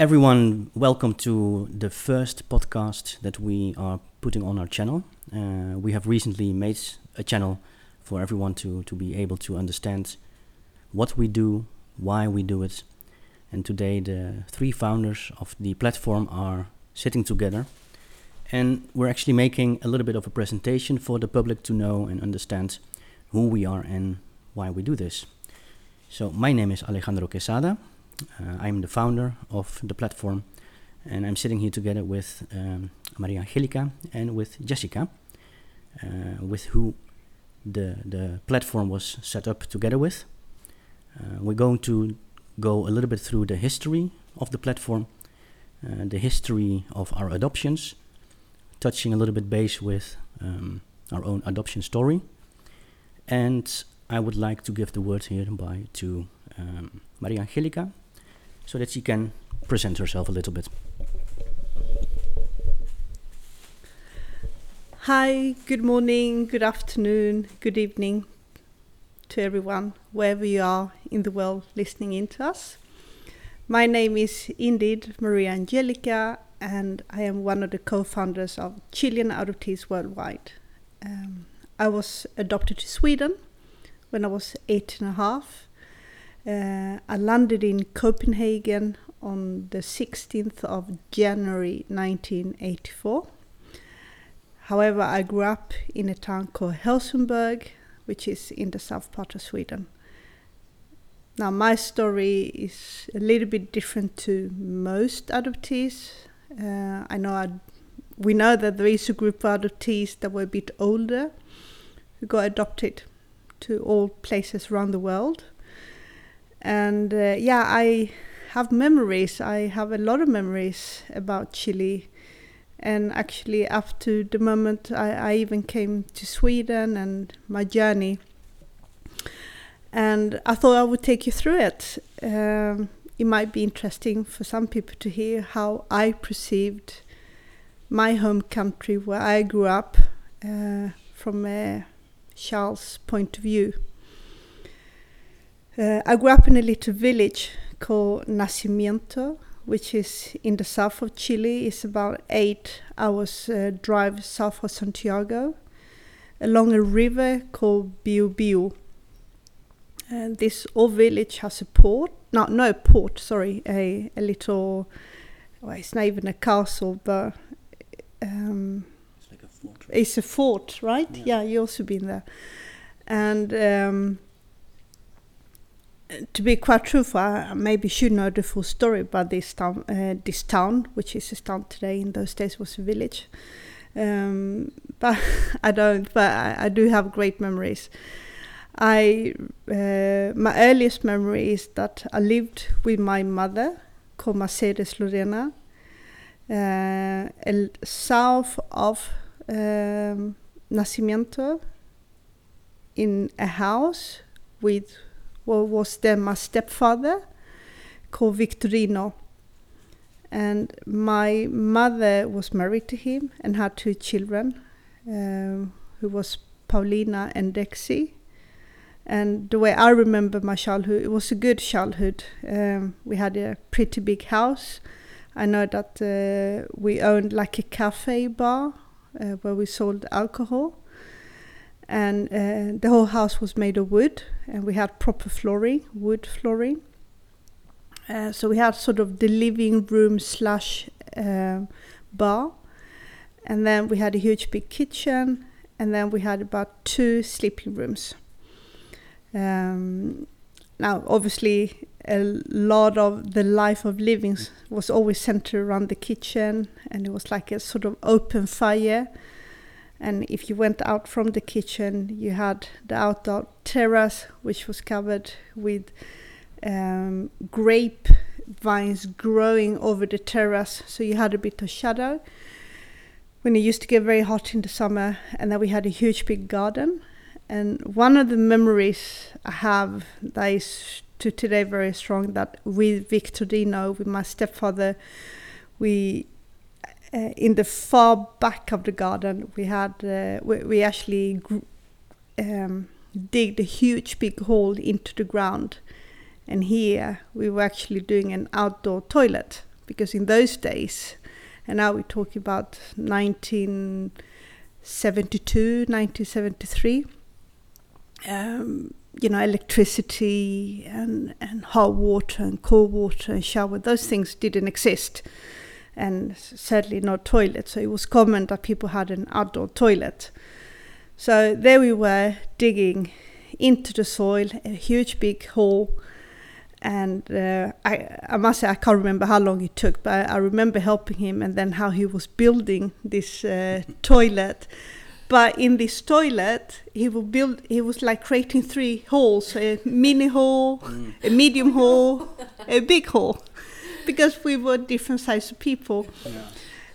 Everyone, welcome to the first podcast that we are putting on our channel. Uh, we have recently made a channel for everyone to, to be able to understand what we do, why we do it. And today, the three founders of the platform are sitting together. And we're actually making a little bit of a presentation for the public to know and understand who we are and why we do this. So, my name is Alejandro Quesada. Uh, I'm the founder of the platform, and I'm sitting here together with um, Maria Angelica and with Jessica, uh, with who the the platform was set up together with. Uh, we're going to go a little bit through the history of the platform, uh, the history of our adoptions, touching a little bit base with um, our own adoption story, and I would like to give the word here by to um, Maria Angelica, so that she can present herself a little bit. Hi, good morning, good afternoon, good evening to everyone, wherever you are in the world listening in to us. My name is indeed Maria Angelica, and I am one of the co founders of Chilean Adoptees Worldwide. Um, I was adopted to Sweden when I was eight and a half. Uh, I landed in Copenhagen on the 16th of January 1984 However, I grew up in a town called Helsingborg, which is in the south part of Sweden. Now, my story is a little bit different to most adoptees. Uh, I know I'd, we know that there is a group of adoptees that were a bit older who got adopted to all places around the world. And uh, yeah, I have memories. I have a lot of memories about Chile and actually up to the moment I, I even came to Sweden and my journey and I thought I would take you through it. Um, it might be interesting for some people to hear how I perceived my home country where I grew up uh, from a child's point of view. Uh, I grew up in a little village called Nacimiento which is in the south of Chile. It's about eight hours uh, drive south of Santiago, along a river called Biobío. And this old village has a port, no, no port, sorry, a, a little, well, it's not even a castle, but um, It's like a fortress. it's a fort, right? Yeah. Yeah, you also been there. And um, to be quite truthful, I maybe should know the full story about this town, uh, this town, which is a town today. In those days, was a village. Um, but I don't. But I, I do have great memories. I uh, my earliest memory is that I lived with my mother, called Mercedes Lorena, uh, south of um, Nacimiento, in a house with was then my stepfather, called Victorino. And my mother was married to him and had two children, um, who was Paulina and Dexy. And the way I remember my childhood, it was a good childhood. Um, we had a pretty big house. I know that uh, we owned like a cafe bar uh, where we sold alcohol. And uh, the whole house was made of wood, and we had proper flooring, wood flooring. Uh, so we had sort of the living room slash uh, bar, and then we had a huge big kitchen, and then we had about two sleeping rooms. Um, now, obviously, a lot of the life of living was always centered around the kitchen, and it was like a sort of open fire. And if you went out from the kitchen, you had the outdoor terrace, which was covered with um, grape vines growing over the terrace, so you had a bit of shadow. When it used to get very hot in the summer, and then we had a huge big garden. And one of the memories I have that is to today very strong that with Victorino, with my stepfather, we uh, in the far back of the garden we had uh, we, we actually gr- um, digged a huge big hole into the ground and here we were actually doing an outdoor toilet because in those days, and now we're talking about 1972, 1973. Um, you know, electricity and, and hot water and cold water and shower, those things didn't exist. And certainly not toilet. So it was common that people had an outdoor toilet. So there we were digging into the soil, a huge big hole. And uh, I, I must say, I can't remember how long it took, but I remember helping him and then how he was building this uh, toilet but in this toilet he would build he was like creating three holes a mini hole mm. a medium hole a big hole because we were different sizes of people. Yeah.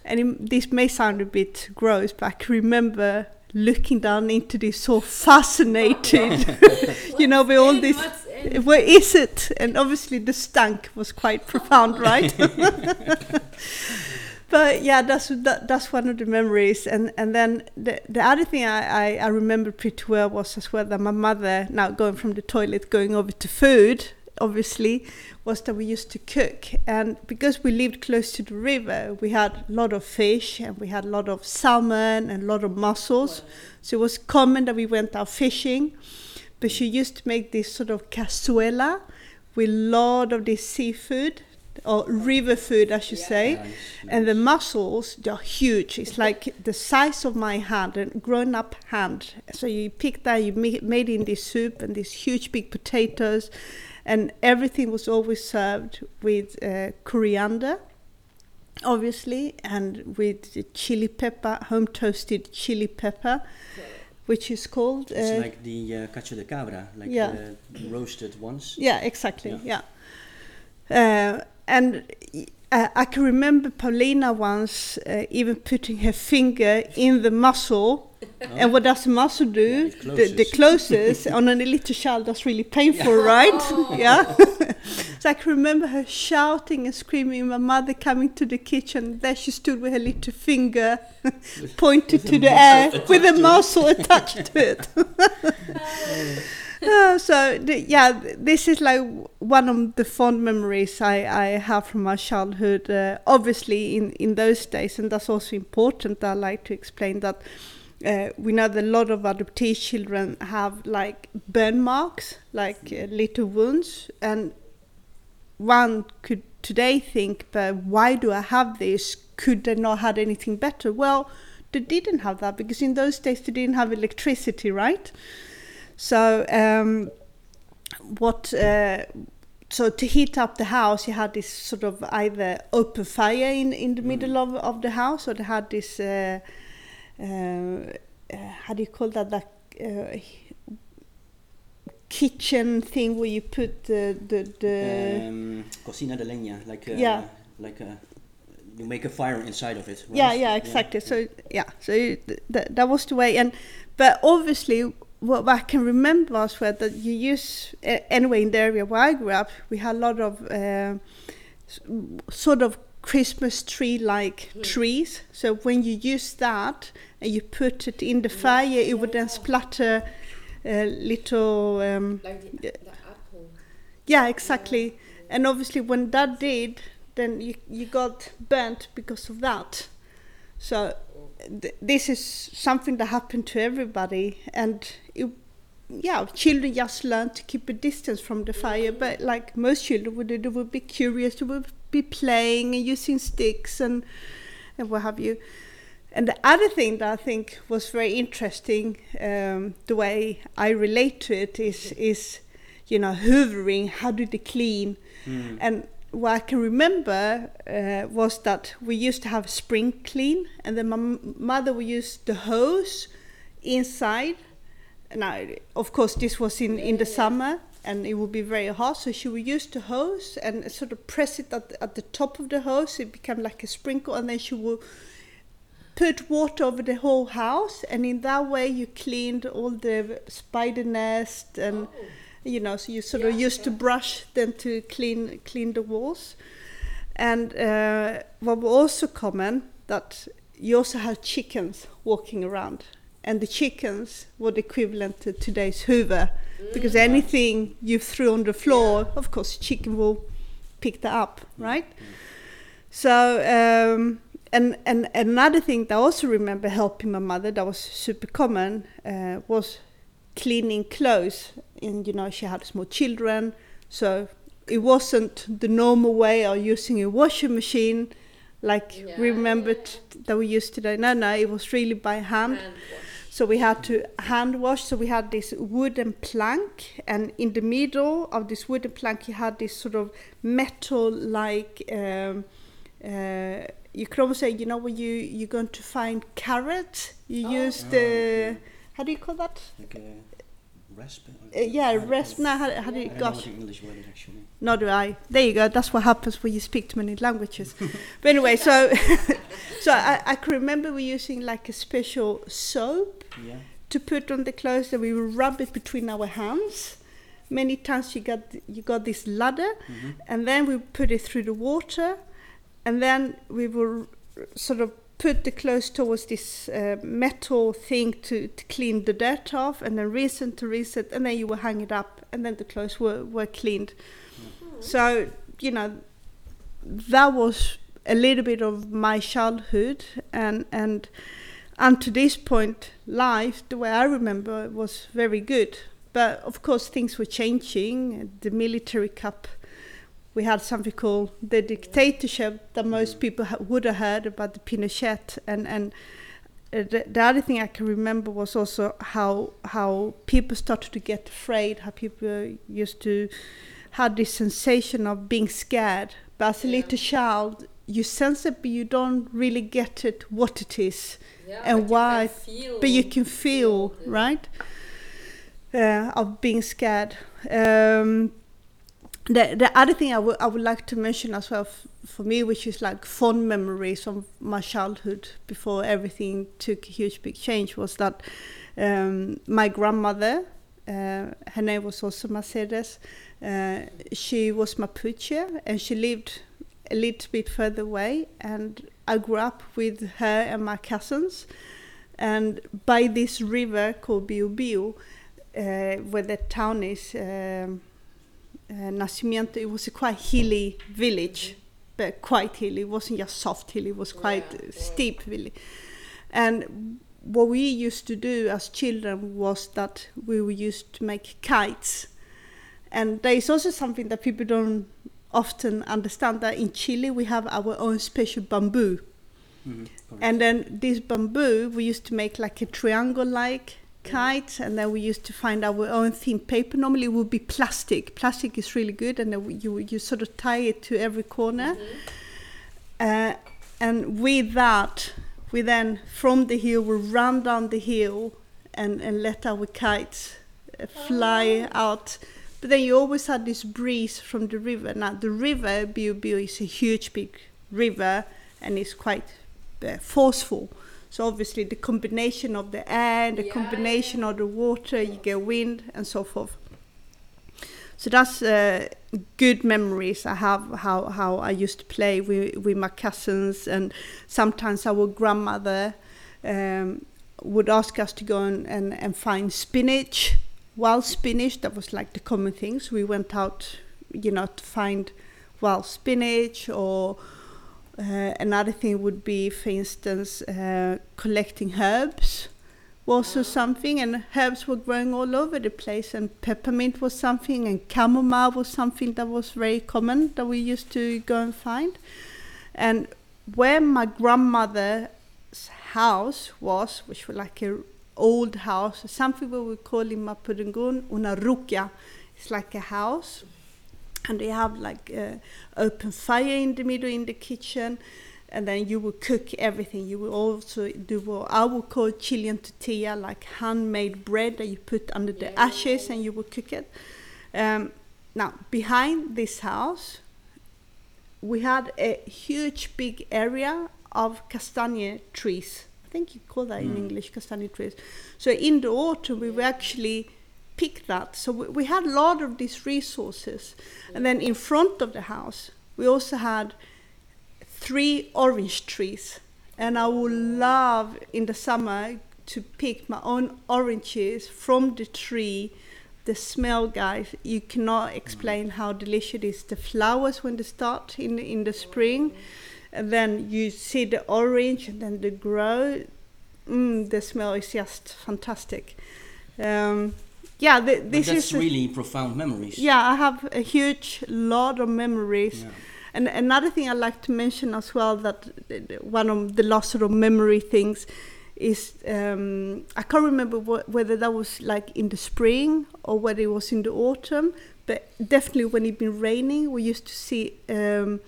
and it, this may sound a bit gross but i can remember looking down into this so fascinated. You know with all this where is it? And obviously the stank was quite profound right? But yeah, that's that, that's one of the memories. And and then the the other thing I, I, I remember pretty well was as well that my mother now going from the toilet going over to food obviously was that we used to cook and because we lived close to the river we had a lot of fish and we had a lot of salmon and a lot of mussels so it was common that we went out fishing but she used to make this sort of cazuela with a lot of this seafood or river food, I should yeah. say. Nice, nice. And the mussels, they're huge. It's like the size of my hand, a grown up hand. So you pick that, you make, made in this soup and these huge big potatoes. And everything was always served with uh, coriander, obviously, and with chili pepper, home toasted chili pepper. which is called. Uh, it's like the uh, cacho de cabra, like yeah. the roasted ones. Yeah, exactly. Yeah. yeah. Uh, and uh, I can remember Paulina once uh, even putting her finger in the mussel. Oh. And what does the muscle do? Yeah, it. The, closes on a little child. That's really painful, yeah. right? Oh. Yeah. so I can remember her shouting and screaming. My mother coming to the kitchen. There she stood with her little finger pointed to the air with a muscle attached to it. uh, so the, yeah, this is like one of the fond memories I, I have from my childhood. Uh, obviously, in, in those days, and that's also important. I like to explain that uh, we know that a lot of adoptee children have like burn marks, like uh, little wounds, and one could today think, but why do I have this? Could they not had anything better? Well, they didn't have that because in those days they didn't have electricity, right? So um, what? Uh, so to heat up the house, you had this sort of either open fire in in the mm. middle of, of the house, or they had this. Uh, uh, uh how do you call that? Like uh, kitchen thing where you put the the, the um, cocina de leña, like a, yeah, like a you make a fire inside of it. Right? Yeah, yeah, exactly. Yeah. So yeah, so th- th- that was the way, and but obviously what I can remember was that you use anyway in the area where I grew up, we had a lot of uh, sort of Christmas tree like mm. trees. So when you use that and you put it in the fire, it would then splatter a little. Um, like the, the apple. Yeah, exactly. And obviously, when that did, then you you got burnt because of that. So th- this is something that happened to everybody, and it, yeah, children just learn to keep a distance from the fire. But like most children would, they would be curious, they would be playing and using sticks and and what have you. And the other thing that I think was very interesting, um, the way I relate to it is is, you know, hoovering. How do they clean? Mm. And what I can remember uh, was that we used to have spring clean, and then my mother would use the hose inside. Now, of course, this was in, in the summer, and it would be very hot, so she would use the hose and sort of press it at, at the top of the hose. It became like a sprinkle, and then she would put water over the whole house, and in that way, you cleaned all the spider nest and. Oh you know, so you sort yeah, of used yeah. to brush them to clean clean the walls. And uh, what was also common that you also had chickens walking around, and the chickens were the equivalent to today's Hoover, mm. because anything you threw on the floor, yeah. of course, chicken will pick that up, right? Mm. So um, and and another thing that I also remember helping my mother that was super common uh, was cleaning clothes. And you know she had small children, so it wasn't the normal way of using a washing machine like Yeah, we remembered yeah. that we used today. No, no, it was really by hand. Hand. So we had to hand wash. So we had this wooden plank, and in the middle of this wooden plank, you had this sort of metal-like. Um, uh, you could almost say, you know, when you you're going to find carrot, you Oh. use Oh, the how do you call that? Like rasp? Uh, yeah, rasp. No, how, how do I you what gosh? English word is actually. Nor do I. There you go. That's what happens when you speak too many languages. but anyway, so so I, I can remember we using like a special soap Yeah. to put on the clothes and we would rub it between our hands. Many times you got you got this ladder hmm and then we put it through the water and then we will sort of put the clothes towards this uh, metal thing to, to clean the dirt off and then rinse and to rinse it and then you will hang it up and then the clothes were, were cleaned. So, you know, that was a little bit of my childhood and and and to this point life the way I remember it was very good. But of course things were changing. The military cup we had something called the dictatorship that most Mm. people ha- would have heard about the Pinochet and and uh, the, the other thing I can remember was also how how people started to get afraid, how people used to had this sensation of being scared. But as a Yeah. little child, you sense it, but you don't really get it what it is. Yeah, And but why- You feel, But you can feel, the- right, uh, of being scared. Um, the the other thing I would I would like to mention as well for me, which is like fond memories of my childhood before everything took a huge big change, was that um, my grandmother, uh, her name was also Mercedes. Uh, she was Mapuche and she lived a little bit further away, and I grew up with her and my cousins. And by this river called Biu, uh, where the town is, um, uh, Nacimiento, it was a quite hilly village, but quite hilly. It wasn't just soft hill; it was quite Yeah, uh, yeah. steep village. And what we used to do as children was that we used to make kites. And there is also something that people don't often understand that in Chile we have our own special bamboo. hmm And then this bamboo, we used to make like a triangle-like kite, and then we used to find our own thin paper. Normally, it would be plastic. Plastic is really good, and then you you sort of tie it to every corner. Uh, and with that, we then from the hill we run down the hill and and let our kites uh, fly out. But then you always had this breeze from the river. Now the river Bío Bío is a huge big river and it's quite uh, forceful. So obviously the combination of the air, the Yeah, combination yeah. of the water, you get wind and so forth. So that's uh, good memories I have how, how I used to play with, with my cousins and sometimes our grandmother um, would ask us to go and, and, and find spinach, wild spinach, that was like the common things. We went out, you know, to find wild spinach or uh, another thing would be, for instance, uh, collecting herbs was also something, and herbs were growing all over the place, and peppermint was something, and chamomile was something that was very common that we used to go and find. And where my grandmother's house was, which was like a old house, something we would call in Mapudungun una ruka. It's like a house, and they have like uh, open fire in the middle in the kitchen, and then you will cook everything. You will also do what I would call Chilean tortilla, like handmade bread that you put under the ashes and you will cook it. Um, now, behind this house, we had a huge big area of castaña trees. I think you call that in Mm. English castaña trees. So in the autumn, we were actually pick that. So we, we had a lot of these resources. And then in front of the house, we also had three orange trees. And I would love in the summer to pick my own oranges from the tree. The smell, guys, you cannot explain how delicious it is. The flowers when they start in the, in the spring, and then you see the orange and then the grow. Mm, the smell is just fantastic. Um, yeah, th- this that's is a- really profound memories. yeah. I have a huge lot of memories. Yeah. And another thing I'd like to mention as well that th- th- one of the last sort of memory things is um, I can't remember wh- whether that was like in the spring or whether it was in the autumn, but definitely when it been raining, we used to see um,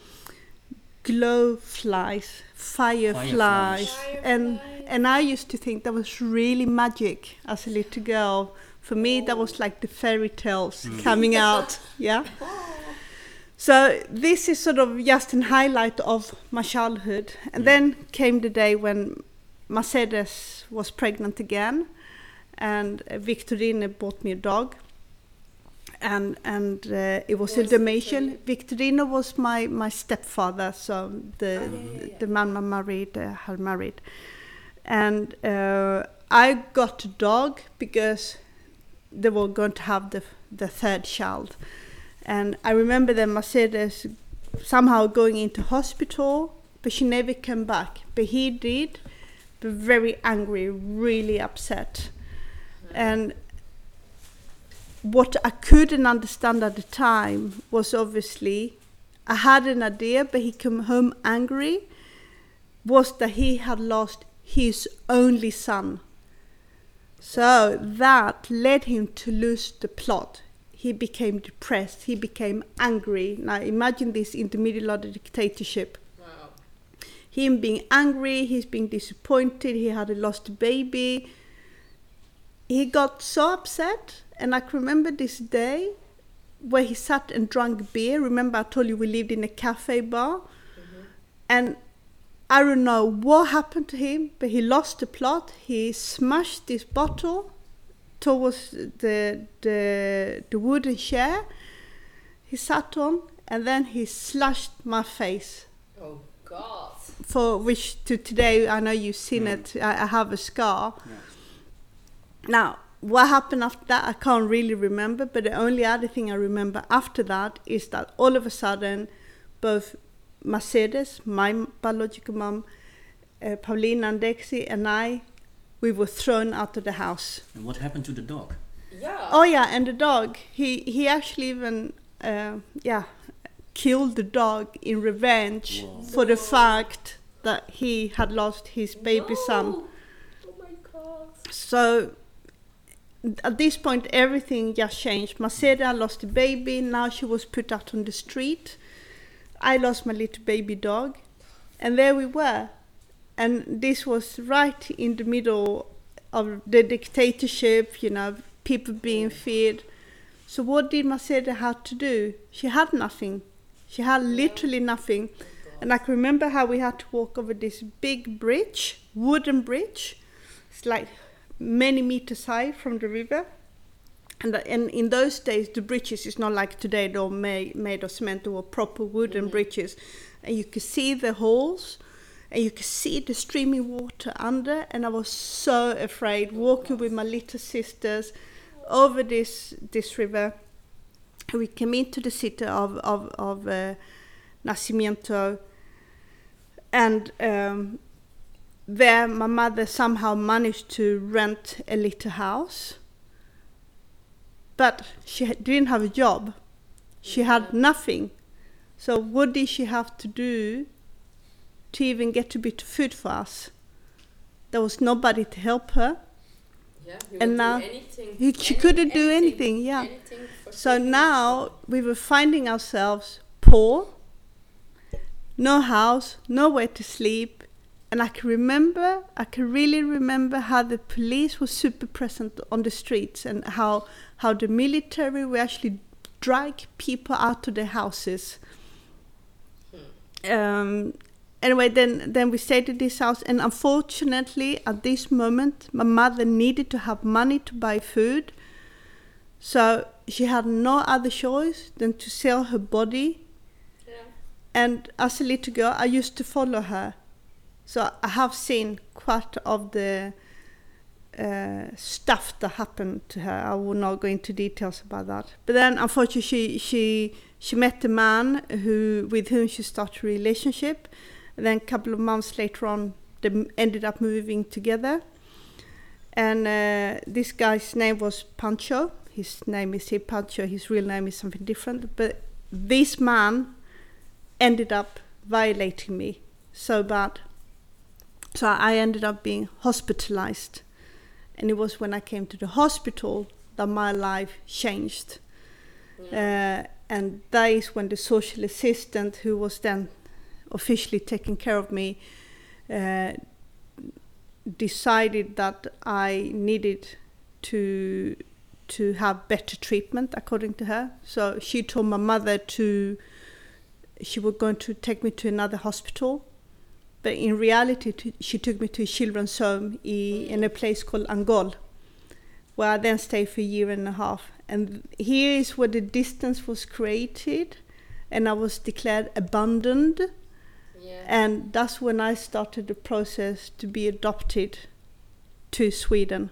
glow flies, fireflies, Fireflies. and and I used to think that was really magic as a little girl. For me, that was like the fairy tales coming out. Yeah. So this is sort of just an highlight of my childhood. And Mm. then came the day when Mercedes was pregnant again, and uh, Victorino bought me a dog. And and uh, it was Who a was Dalmatian. Victorino was my my stepfather, so the yeah, yeah, yeah. the man I married uh, had married. And uh, I got a dog because they were going to have the the third child. And I remember that Mercedes somehow going into hospital, but she never came back. But he did, but very angry, really upset. And what I couldn't understand at the time was obviously I had an idea, but he came home angry, was that he had lost his only son. So that led him to lose the plot. He became depressed, he became angry. Now imagine this in the middle of the dictatorship. Wow. Him being angry, he's being disappointed, he had a lost baby. He got so upset, and I can remember this day where he sat and drank beer. Remember, I told you we lived in a cafe bar? Mm-hmm. And I don't know what happened to him, but he lost the plot. He smashed this bottle towards the, the, the wooden chair he sat on, and then he slashed my face Oh God. for which to today I know you've seen Mm. it. I, I have a scar. Yeah. Now, what happened after that, I can't really remember. But the only other thing I remember after that is that all of a sudden, both Mercedes, my biological mom, uh, Paulina and Dexy, and I, we were thrown out of the house. And what happened to the dog? Yeah. Oh yeah, and the dog. He he actually even uh, yeah killed the dog in revenge Wow. for the fact that he had lost his baby son. Oh my God. So at this point, everything just changed. Mercedes lost the baby. Now she was put out on the street. I lost my little baby dog, and there we were. And this was right in the middle of the dictatorship. You know, people being feared. So what did Mercedes have to do? She had nothing. She had literally nothing. And I can remember how we had to walk over this big bridge, wooden bridge. It's like many meters high from the river. And, the- and in those days, the bridges is not like today, they're made, made of cement, they were proper wooden bridges. And you could see the holes, and you could see the streaming water under. And I was so afraid walking with my little sisters over this, this river. We came into the city of, of, of uh, Nacimiento. And um, there my mother somehow managed to rent a little house but she didn't have a job she had nothing so what did she have to do to even get a bit of food for us there was nobody to help her Yeah. And now- anything. He- she couldn't do anything, yeah. Anything so now we were finding ourselves poor no house nowhere to sleep and i can remember i can really remember how the police was super present on the streets and how how the military were actually drag people out of their houses um, anyway then then we stayed at this house and unfortunately at this moment my mother needed to have money to buy food so she had no other choice than to sell her body Yeah. and as a little girl, I used to follow her. So I have seen quite of the uh, stuff that happened to her. I will not go into details about that. But then, unfortunately, she she she met a man who with whom she started a relationship, And then a couple of months later on, they ended up moving together. And uh, this guy's name was Pancho. His name is here Pancho. His real name is something different. But this man ended up violating me so bad. So I ended up being hospitalized. And it was when I came to the hospital that my life changed. Uh, and that is when the social assistant, who was then officially taking care of me, uh, decided that I needed to to have better treatment, according to her. So she told my mother to she was going to take me to another hospital, but in reality, to, she took me to a children's home i, in a place called Angol, where I then stayed for a year and a half. And here is where the distance was created, and I was declared abandoned. Yeah. And that's when I started the process to be adopted to Sweden.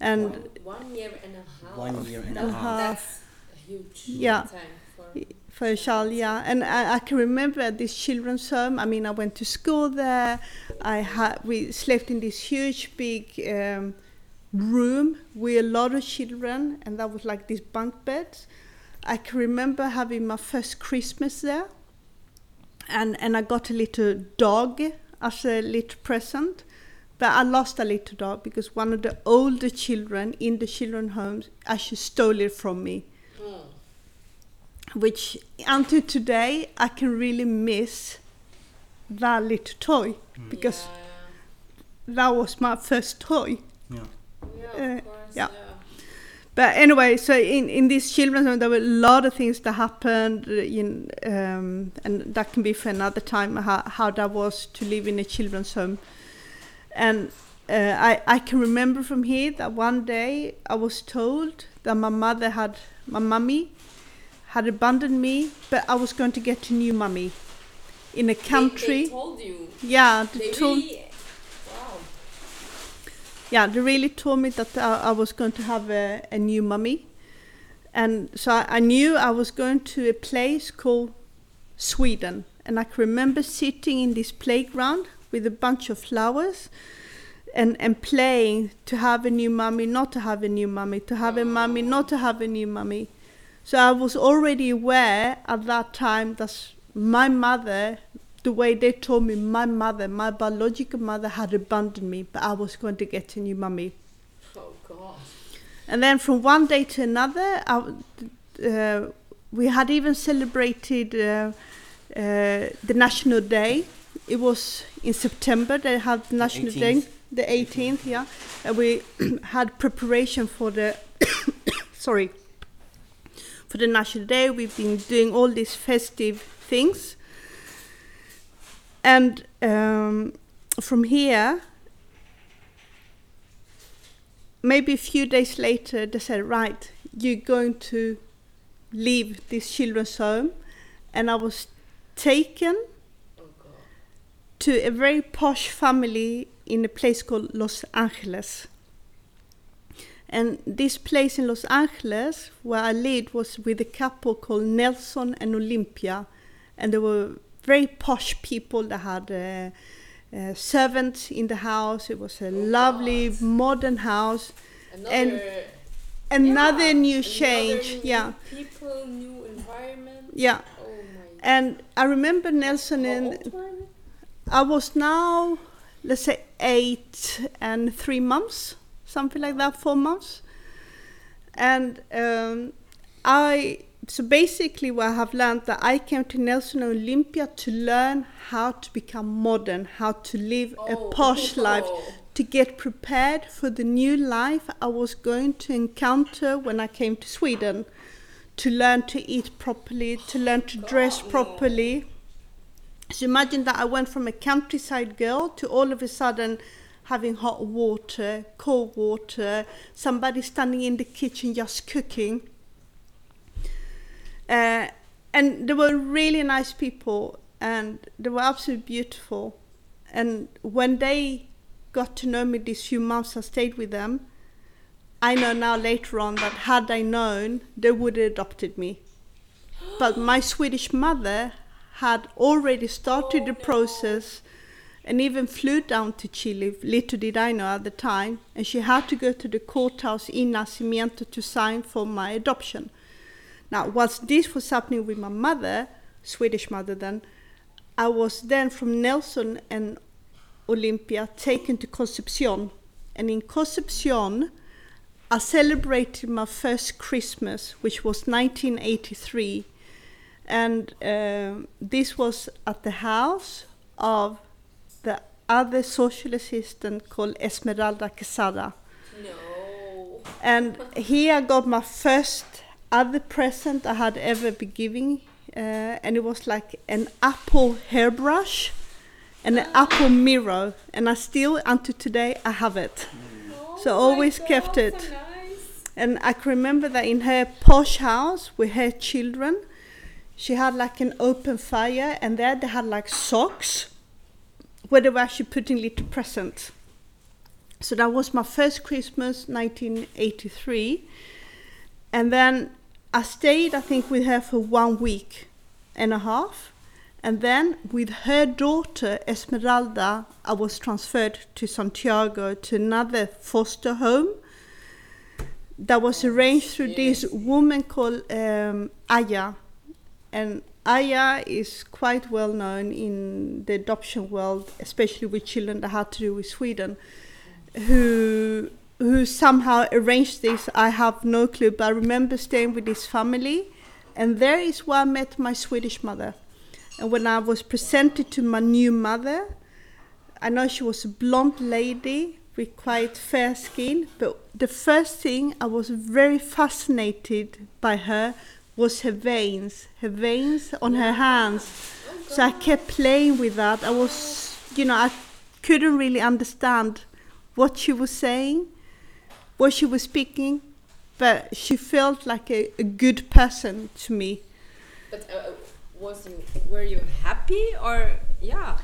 And one, one year and a half. One year and a And a half. half. That's a huge Yeah. time for. For a child, yeah. And I, I can remember this children's home. I mean, I went to school there. I had we slept in this huge big um, room with a lot of children, and that was like these bunk beds. I can remember having my first Christmas there, and and I got a little dog as a little present. But I lost a little dog because one of the older children in the children's homes actually stole it from me. Which until today I can really miss that little toy because that was my first toy. Yeah. yeah, yeah, uh, course, yeah. yeah. But anyway, so in, in this children's home, there were a lot of things that happened, uh, in, um, and that can be for another time how, how that was to live in a children's home. And uh, I, I can remember from here that one day I was told that my mother had, my mummy had abandoned me, but I was going to get a new mummy in a country. They, told you. yeah, they They told, really. Wow. yeah, they really told me that I, I was going to have a, a new mummy. And so I, I knew I was going to a place called Sweden. And I can remember sitting in this playground with a bunch of flowers and, and playing to have a new mummy, not to have a new mummy, to have a mummy, not to have a new mummy. So I was already aware at that time that my mother, the way they told me, my mother, my biological mother had abandoned me, but I was going to get a new mummy. Oh God. And then from one day to another, I, uh, we had even celebrated uh, uh, the National Day. It was in September. They had the National Day, 18th. the 18th, yeah. And we had preparation for the sorry for the National Day. We've been doing all these festive things, and um, from here maybe a few days later, they said, right, you're going to leave this children's home. And I was taken Oh to a very posh family in a place called Los Angeles. And this place in Los Angeles, where I lived, was with a couple called Nelson and Olympia. And they were very posh people that had uh, uh, servants in the house. It was a lovely God. modern house. Another. And Another yeah, new another change. new Yeah, People, new environment. yeah. Oh. And I remember Nelson and? I was now, let's say, eight and three months, something like that, four months. And um, I, so basically, what I have learned that I came to Nelson Olympia to learn how to become modern, how to live a Oh. posh life, to get prepared for the new life I was going to encounter when I came to Sweden, to learn to eat properly, to learn to dress no. properly. So imagine that I went from a countryside girl to all of a sudden having hot water, cold water, somebody standing in the kitchen just cooking. Uh, and they were really nice people and they were absolutely beautiful. And when they got to know me these few months I stayed with them, I know now later on that had I known, they would have adopted me. But my Swedish mother had already started Oh, the no. process and even flew down to Chile. Little did I know at the time. And she had to go to the courthouse in Nacimiento to sign for my adoption. Now, whilst this was happening with my mother, Swedish mother then, I was then from Nelson and Olympia taken to Concepcion. And in Concepcion, I celebrated my first Christmas, which was 1983. And um this was at the house of the other social assistant called Esmeralda Quesada. No. And here I got my first other present I had ever been giving, uh, and it was like an Apple hairbrush and an Apple mirror, and I still, until today, I have it. Oh So always God, kept so it. nice. And I can remember that in her posh house with her children, she had like an open fire, and there they had like socks where they were actually putting little presents. So that was my first Christmas, 1983. And then I stayed, I think, with her for one week and a half. And then with her daughter, Esmeralda, I was transferred to Santiago to another foster home that was arranged through this woman called um, Aya. And Aya is quite well known in the adoption world, especially with children that had to do with Sweden, who who somehow arranged this. I have no clue, but I remember staying with this family, and there is where I met my Swedish mother. And when I was presented to my new mother, I know she was a blonde lady with quite fair skin, but the first thing I was very fascinated by her was her veins, her veins on her hands. So I kept playing with that. I was, you know, I couldn't really understand what she was saying, what she was speaking, but she felt like a, a good person to me. But uh, was you were you happy or yeah?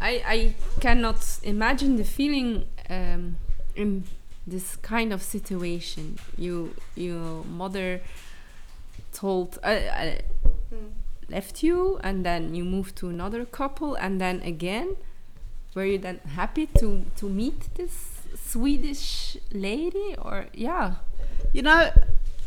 I I cannot imagine the feeling um, in this kind of situation. You your mother told uh, uh, left you and then you moved to another couple and then again. Were you then happy to to meet this Swedish lady or yeah? You know,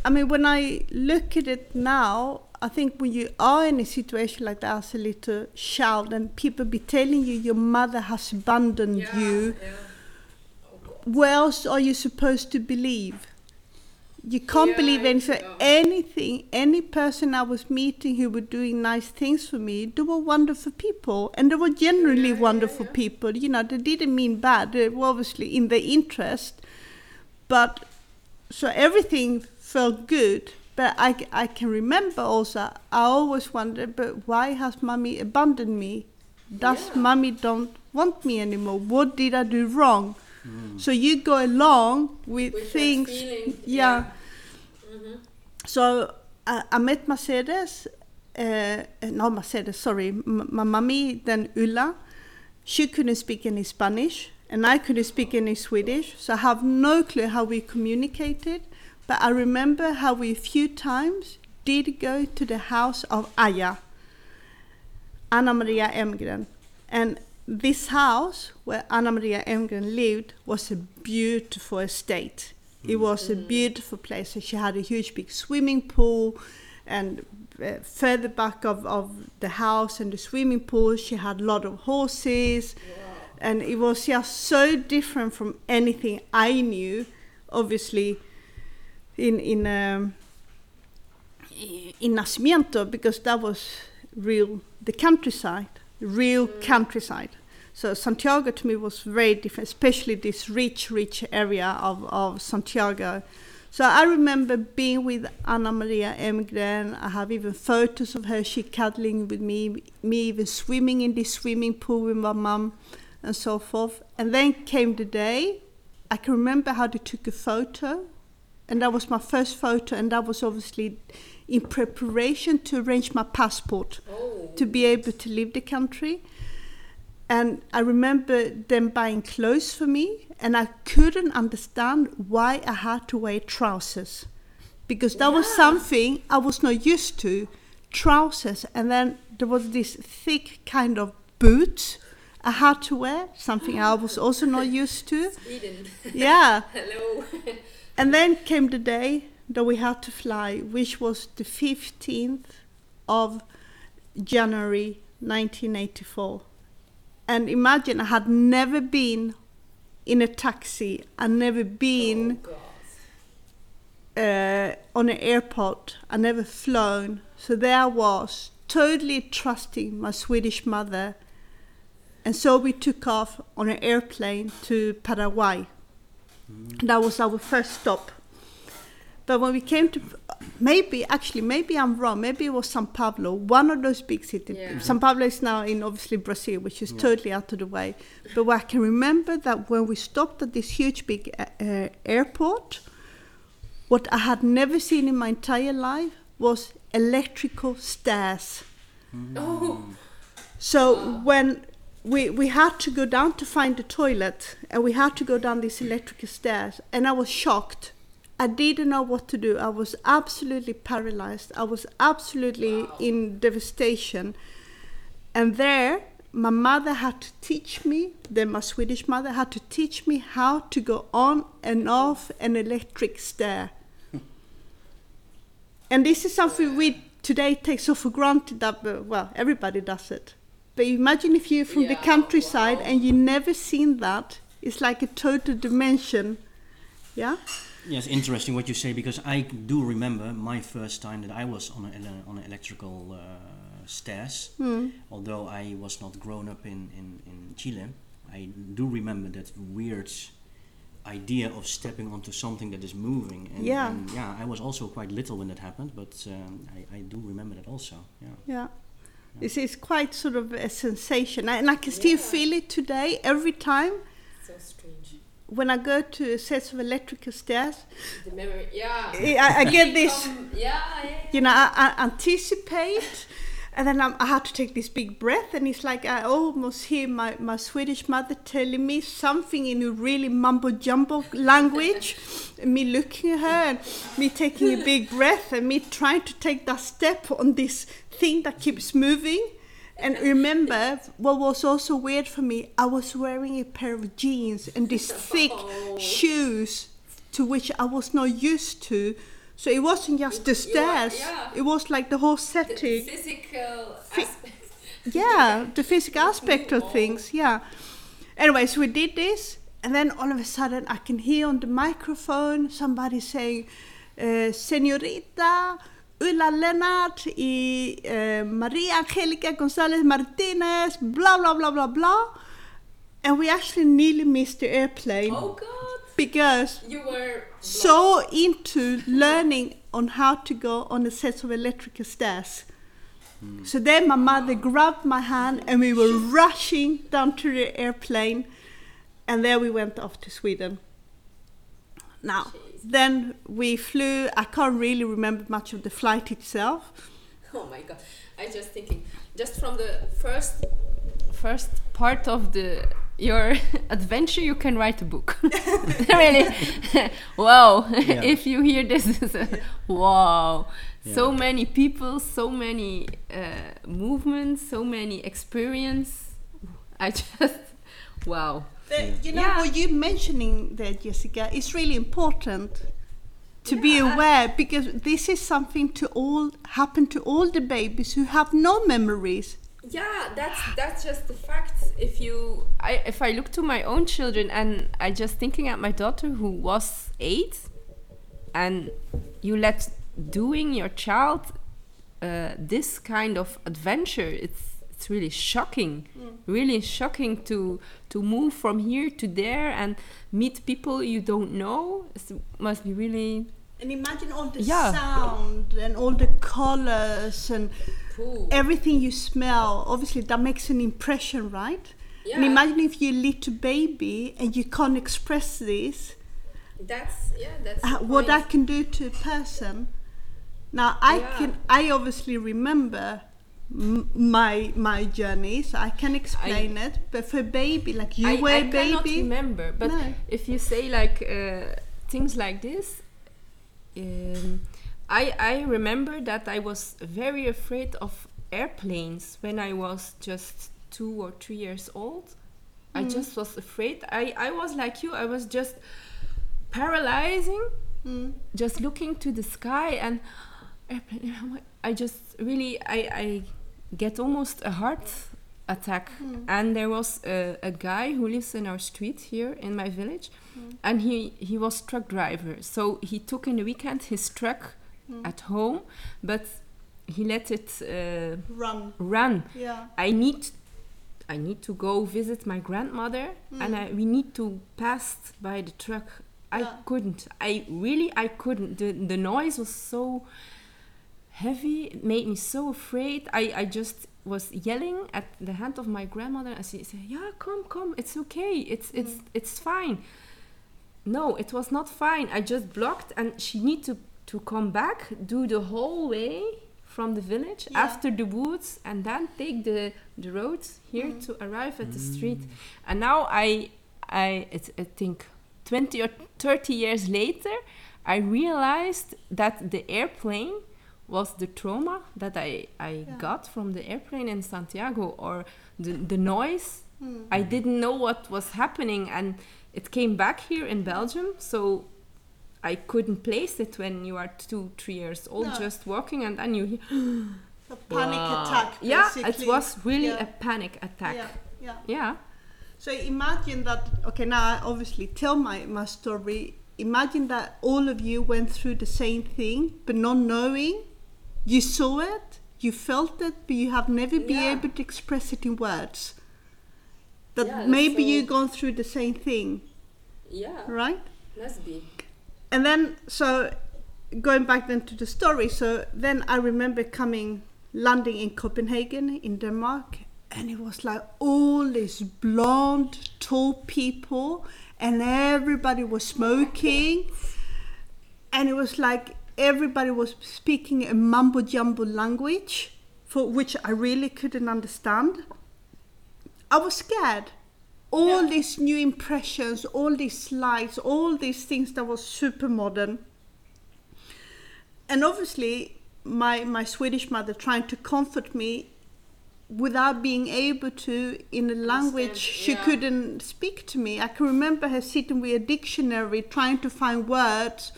I mean, when I look at it now, I think when you are in a situation like that as a little child and people be telling you your mother has abandoned you, where else are you supposed to believe? You can't Yeah, believe I anything. know. Anything, any person I was meeting who were doing nice things for me, they were wonderful people, and they were generally Yeah, wonderful yeah. people. You know, they didn't mean bad. They were obviously in their interest, but so everything felt good. But I, I can remember also, I always wondered, but why has mommy abandoned me? Does mommy don't want me anymore? What did I do wrong? So you go along with, With things. feeling, yeah. Mhm. So I, I met Mercedes, uh, no Mercedes, sorry, m- my mommy, then Ulla. She couldn't speak any Spanish, and I couldn't speak any Swedish, so I have no clue how we communicated. But I remember how we a few times did go to the house of Aya, Anna Maria Emgren. And this house where Anna Maria Emgren lived was a beautiful estate. It was a beautiful place. And she had a huge big swimming pool and uh, further back of, of the house and the swimming pool she had a lot of horses and it was just so different from anything I knew obviously in in um, in Nacimiento because that was real the countryside real countryside. So Santiago to me was very different especially this rich rich area of, of Santiago. So I remember being with Anna Maria Emgren. I have even photos of her, she cuddling with me, me even swimming in this swimming pool with my mum and so forth. And then came the day, I can remember how they took a photo, and that was my first photo, and that was obviously in preparation to arrange my passport Oh. to be able to leave the country. And I remember them buying clothes for me, and I couldn't understand why I had to wear trousers. Because that was something I was not used to. trousers, and then there was this thick kind of boot I had to wear, something I was also not used to. Sweden. Yeah. Hello. And then came the day that we had to fly, which was the 15th of January 1984. And imagine I had never been in a taxi, I'd never been Oh, uh, on an airport, I'd never flown. So there I was, totally trusting my Swedish mother. And so we took off on an airplane to Paraguay. That was our first stop. But when we came to, maybe actually, maybe I'm wrong. Maybe it was São Paulo, one of those big cities. Yeah. São Paulo is now in obviously Brazil, which is Yeah. totally out of the way. But what I can remember that when we stopped at this huge big uh, uh, airport, what I had never seen in my entire life was electrical stairs. Oh. So when we we had to go down to find the toilet, and we had to go down these electric stairs, and I was shocked. I didn't know what to do. I was absolutely paralyzed. I was absolutely in devastation. And there, my mother had to teach me, then my Swedish mother had to teach me how to go on and off an electric stair. and this is something we today take so for granted that, uh, well, everybody does it. But imagine if you're from the countryside wow. and you never seen that. It's like a total dimension. Yeah? Yes, interesting what you say because I do remember my first time that I was on a, on a electrical uh, stairs. Hmm. Although I was not grown up in, in, in Chile, I do remember that weird idea of stepping onto something that is moving. And, Yeah. and yeah, I was also quite little when that happened, but um, I, I do remember that also. Yeah. Yeah. It's, it's quite sort of a sensation. And I can still Yeah. feel it today every time So strange. when I go to a set of electrical stairs. The memory. Yeah. I, I get this, Um, yeah, yeah. you know, I, I anticipate. And then I'm, I had to take this big breath, and it's like I almost hear my, my Swedish mother telling me something in a really mumbo jumbo language, and me looking at her, and me taking a big breath, and me trying to take that step on this thing that keeps moving. And remember, what was also weird for me, I was wearing a pair of jeans and these thick Oh. shoes to which I was not used to. So it wasn't just the stairs, yeah. it was like the whole The setting. physical Phy- aspect. Yeah, the physical aspect of things, yeah. Anyway, so we did this, and then all of a sudden I can hear on the microphone somebody saying, uh, Senorita Ulla Lennart y uh, Maria Angelica Gonzalez Martinez, blah, blah, blah, blah, blah. And we actually nearly missed the airplane Oh God. Because You were so into learning on how to go on a set of electrical stairs. Hmm. So then my mother grabbed my hand and we were rushing down to the airplane and there we went off to Sweden. Now, Jeez. then we flew, I can't really remember much of the flight itself. Oh my God. I just thinking, just from the first First part of the your adventure, you can write a book. really, wow! Yeah. if you hear this, is a, wow! So many people, so many uh, movements, so many experience. I just wow. The, you know Yeah. what you mentioning there, Jessica, is really important to be aware because this is something to all happen to all the babies who have no memories. Yeah, that's that's just the fact. If you I, if i look to my own children and i just thinking at my daughter who was eight and you let doing your child uh, this kind of adventure it's it's really shocking really shocking to to move from here to there and meet people you don't know it must be really And imagine all the Yeah. sound and all the colors and Cool. everything you smell. Obviously, that makes an impression, right? And imagine if you're a little baby and you can't express this, That's yeah. That's uh, what that can do to a person. Now, I Yeah. can, I obviously remember m- my my journey, so I can explain it. But for a baby, like you I, were I a cannot remember, but No. if you say like uh, things like this, um, I I remember that I was very afraid of airplanes when I was just two or three years old. I just was afraid. I I was like you. I was just paralyzing, Mm. just looking to the sky and. I just really I I get almost a heart attack. And there was a, a guy who lives in our street here in my village, and he he was truck driver. So he took in the weekend his truck at home, but he let it uh, Run. run. Yeah. I need I need to go visit my grandmother and I, hmm. we need to pass by the truck. I Yeah. couldn't. I really I couldn't. The the noise was so heavy. It made me so afraid. I, I just was yelling at the hand of my grandmother and she said, Yeah, come, come, it's okay. It's hmm. it's it's fine. No, it was not fine. I just blocked and she need to, to come back, do the whole way from the village Yeah. after the woods and then take the, the road here to arrive at the street. And now I I it's, I think twenty or thirty years later I realized that the airplane was the trauma that I, I Yeah. got from the airplane in Santiago or the, the noise Mm. I didn't know what was happening, and it came back here in Belgium. So I couldn't place it when you are two, three years old, No. just walking, and then you hear, A panic "Wow." attack. Yeah, it was really Yeah. a panic attack. Yeah. Yeah. Yeah. So imagine that. Okay, now I obviously tell my my story. Imagine that all of you went through the same thing, but not knowing. You saw it, you felt it, but you have never been Yeah. able to express it in words. That Yeah, maybe so- you gone through the same thing, Yeah, right? must be. And then, so going back then to the story, so then I remember coming, landing in Copenhagen in Denmark, and it was like all these blonde, tall people, and everybody was smoking, and it was like everybody was speaking a mumbo jumbo language, for which I really couldn't understand. I was scared. All Yeah. these new impressions, all these slides, all these things that was super modern. And obviously, my, my Swedish mother trying to comfort me without being able to in a language she couldn't speak to me. I can remember her sitting with a dictionary trying to find words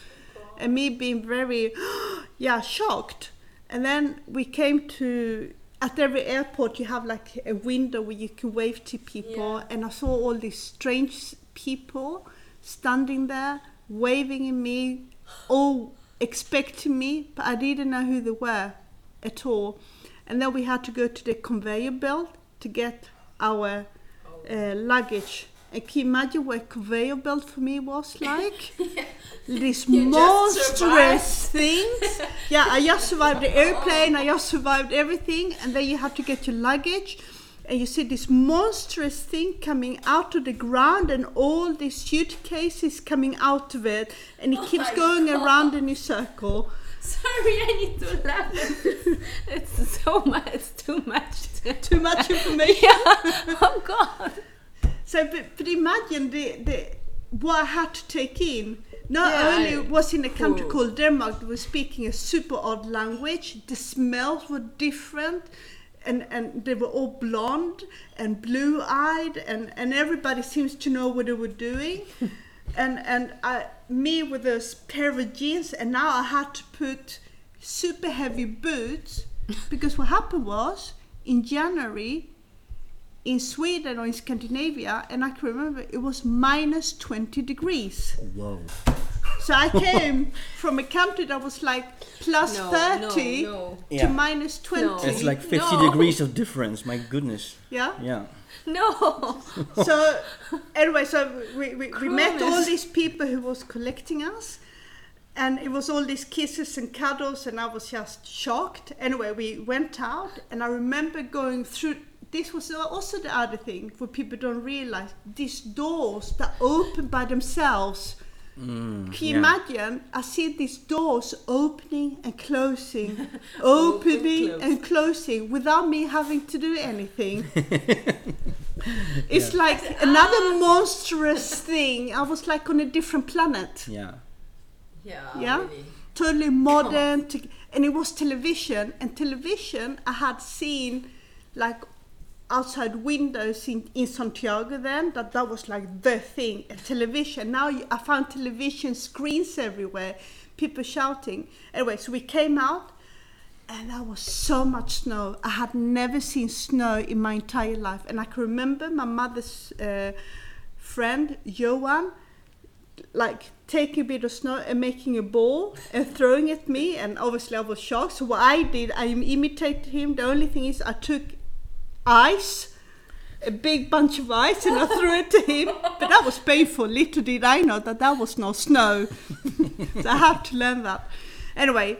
and me being very yeah shocked and then we came to at every airport you have like a window where you can wave to people. Yeah. and i saw all these strange people standing there waving at me all expecting me but i didn't know who they were at all. And then we had to go to the conveyor belt to get our uh, luggage and can you imagine what a conveyor belt for me was like? These You just monstrous things. Yeah, I just survived the airplane, I just survived everything, and then you have to get your luggage, and you see this monstrous thing coming out of the ground, and all these suitcases coming out of it, and it Oh keeps going God. around in a circle. Sorry, I need to laugh. it's so much. It's too much. Too much information. yeah. Oh God. So, but, but imagine the, the what I had to take in. Not Yeah, only I- was in a country called Denmark, that was speaking a super odd language. The smells were different, and and they were all blonde and blue-eyed, and and everybody seems to know what they were doing. and and I, me with those pair of jeans, and now I had to put super heavy boots because what happened was in January in Sweden or in Scandinavia, and I can remember it was minus 20 degrees. Whoa. So I came from a country that was like plus No, 30 no, no. to Yeah. minus 20. No. It's like 50 No. degrees of difference. My goodness. Yeah. Yeah. No. So anyway, so we, we, we met all these people who was collecting us. And it was all these kisses and cuddles, and I was just shocked. Anyway, we went out, and I remember going through. This was also the other thing what people don't realize: these doors that open by themselves. Mm, Can you yeah. imagine? I see these doors opening and closing, opening close. and closing without me having to do anything. it's like another monstrous thing. I was like on a different planet. Yeah. Yeah, Yeah? really. totally modern, te- and it was television. And television, I had seen like outside windows in, in Santiago then that that was like the thing television. Now you, I found television screens everywhere people shouting. Anyway so we came out and there was so much snow. I had never seen snow in my entire life. And I can remember my mother's uh, friend Johan like taking a bit of snow and making a ball and throwing at me. And obviously I was shocked. So what I did I imitated him. The only thing is I took ice a big bunch of ice and I threw it to him. But that was painful. Little did I know that that was no snow. So I have to learn that. Anyway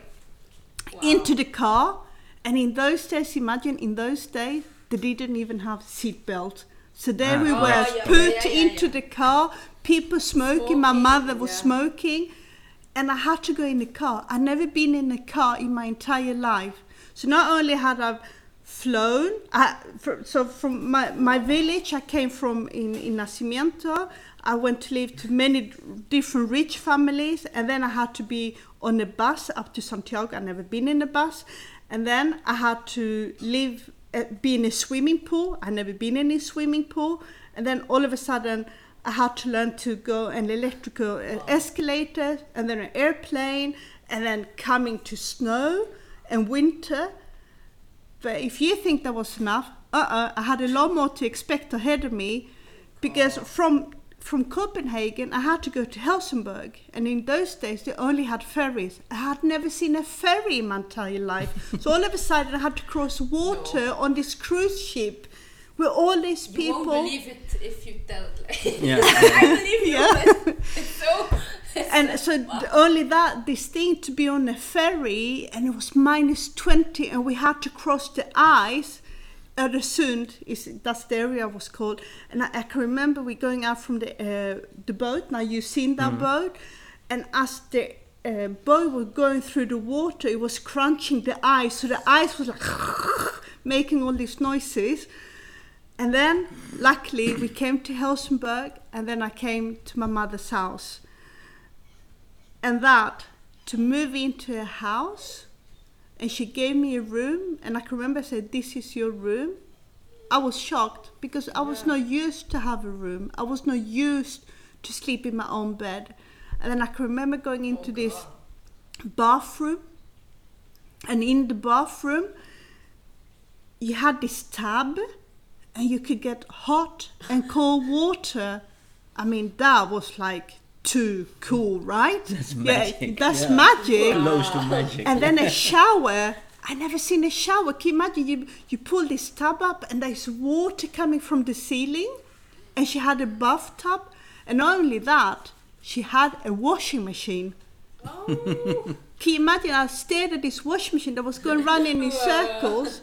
into the car. And in those days imagine in those days they didn't even have seat seatbelt so there Ah. we Oh, were yeah, yeah, put yeah, yeah, into the car people smoking, my mother was smoking. And I had to go in the car. I'd never been in a car in my entire life. So not only had I flown. I, fr- so from my, my village I came from in, in Nacimiento. I went to live to many different rich families and then I had to be on a bus up to Santiago. I've never been in a bus. And then I had to live uh, be in a swimming pool. I've never been in a swimming pool. And then all of a sudden I had to learn to go an electrical uh, escalator and then an airplane and then coming to snow and winter but if you think that was enough, uh-uh, I had a lot more to expect ahead of me because from from Copenhagen I had to go to Helsingborg and in those days they only had ferries. I had never seen a ferry in my entire life. so all of a sudden I had to cross water on this cruise ship with all these people. You people. won't believe it if you tell. Yeah. I believe you. Yeah. It's so. and so th- only that this thing to be on a ferry and it was minus 20 and we had to cross the ice Öresund is that's the area was called. And I, I can remember we going out from the uh, the boat now you've seen that boat. And as the uh, boat was going through the water it was crunching the ice so the ice was like making all these noises. And then luckily we came to Helsingborg and then I came to my mother's house and that to move into a house and she gave me a room and i can remember I said this is your room. I was shocked because i was Yeah. not used to have a room. I was not used to sleep in my own bed. And then i can remember going oh, into Oh, this bathroom and in the bathroom you had this tub and you could get hot and cold water. I mean that was like too cool right That's yeah magic, that's yeah. magic Close to magic. and then a shower I never seen a shower. Can you imagine? You you pull this tub up and there's water coming from the ceiling, and she had a bathtub, and not only that, she had a washing machine. Oh. Can you imagine? I stared at this washing machine that was going running in circles.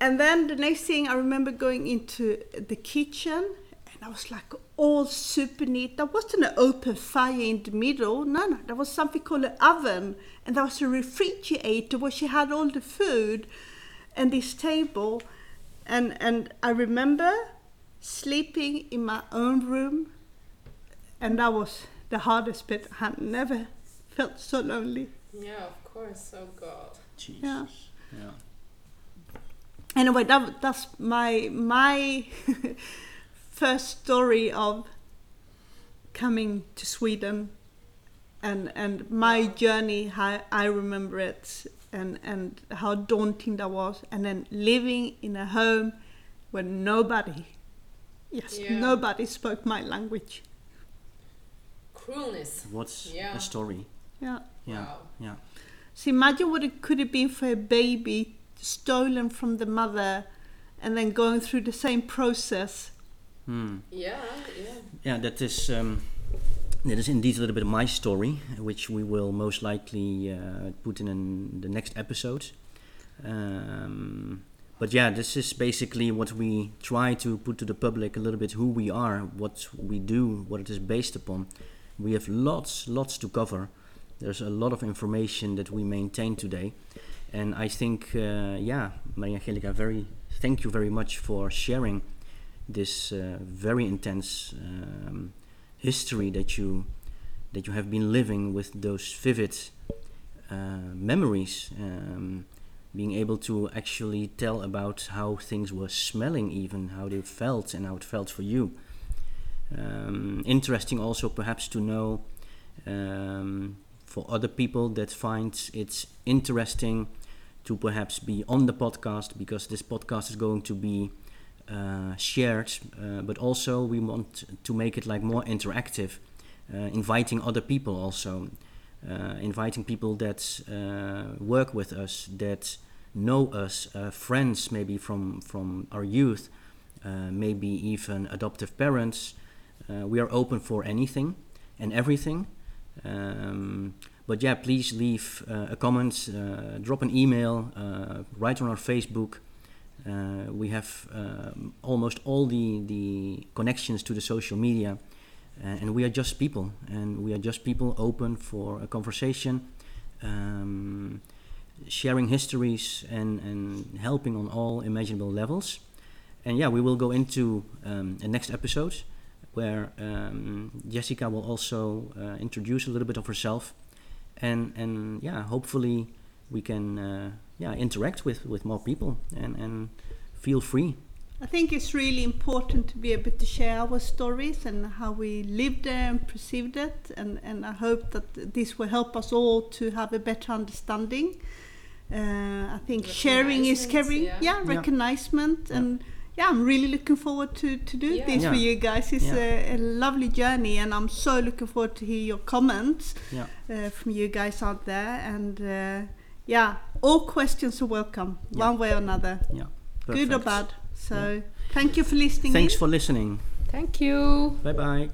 And then the next thing I remember going into the kitchen and I was like all super neat. There wasn't an open fire in the middle. No, no. There was something called an oven and there was a refrigerator where she had all the food and this table. And and I remember sleeping in my own room and that was the hardest bit. I had never felt so lonely. Yeah, of course. Oh God. Jesus. Yeah. Yeah. anyway that, that's my my first story of coming to sweden and and my journey how i remember it and and how daunting that was and then living in a home where nobody yes Yeah. nobody spoke my language Cruelness. What's Yeah. a story? yeah Yeah. Wow. Yeah. so imagine what it could have been for a baby stolen from the mother and then going through the same process Hmm. Yeah, yeah. Yeah, that is um, that is indeed a little bit of my story, which we will most likely uh, put in an, the next episode. Um, but yeah, this is basically what we try to put to the public a little bit who we are, what we do, what it is based upon. We have lots, lots to cover. There's a lot of information that we maintain today, and I think, uh, yeah, Maria Angelica, very thank you very much for sharing this uh, very intense um, history that you that you have been living with those vivid uh, memories. Um, being able to actually tell about how things were smelling, even how they felt, and how it felt for you. Um, interesting also perhaps to know um, for other people that find it interesting to perhaps be on the podcast because this podcast is going to be shared, uh, but also we want to make it like more interactive, uh, inviting other people also, uh, inviting people that uh, work with us, that know us, uh, friends maybe from from our youth, maybe even adoptive parents. we are open for anything and everything. Um, but yeah, please leave uh, a comment, uh, drop an email, uh, write on our Facebook. Uh, we have um, almost all the, the connections to the social media, uh, and we are just people, and we are just people open for a conversation, um, sharing histories and, and helping on all imaginable levels. And yeah, we will go into um, a next episode where um, Jessica will also uh, introduce a little bit of herself, and and yeah, hopefully we can uh, yeah interact with with more people and and feel free. I think it's really important to be able to share our stories and how we lived there and perceived it, and and I hope that this will help us all to have a better understanding. Uh, I think sharing is caring, yeah, yeah. yeah recognition and yeah, I'm really looking forward to, to do Yeah. this Yeah. for you guys. It's Yeah. a, a lovely journey, and I'm so looking forward to hear your comments Yeah. uh, from you guys out there. And uh, yeah, all questions are welcome, Yeah. one way or another, Yeah. good or bad. So thank you for listening. Thanks in. for listening. Thank you. Bye bye.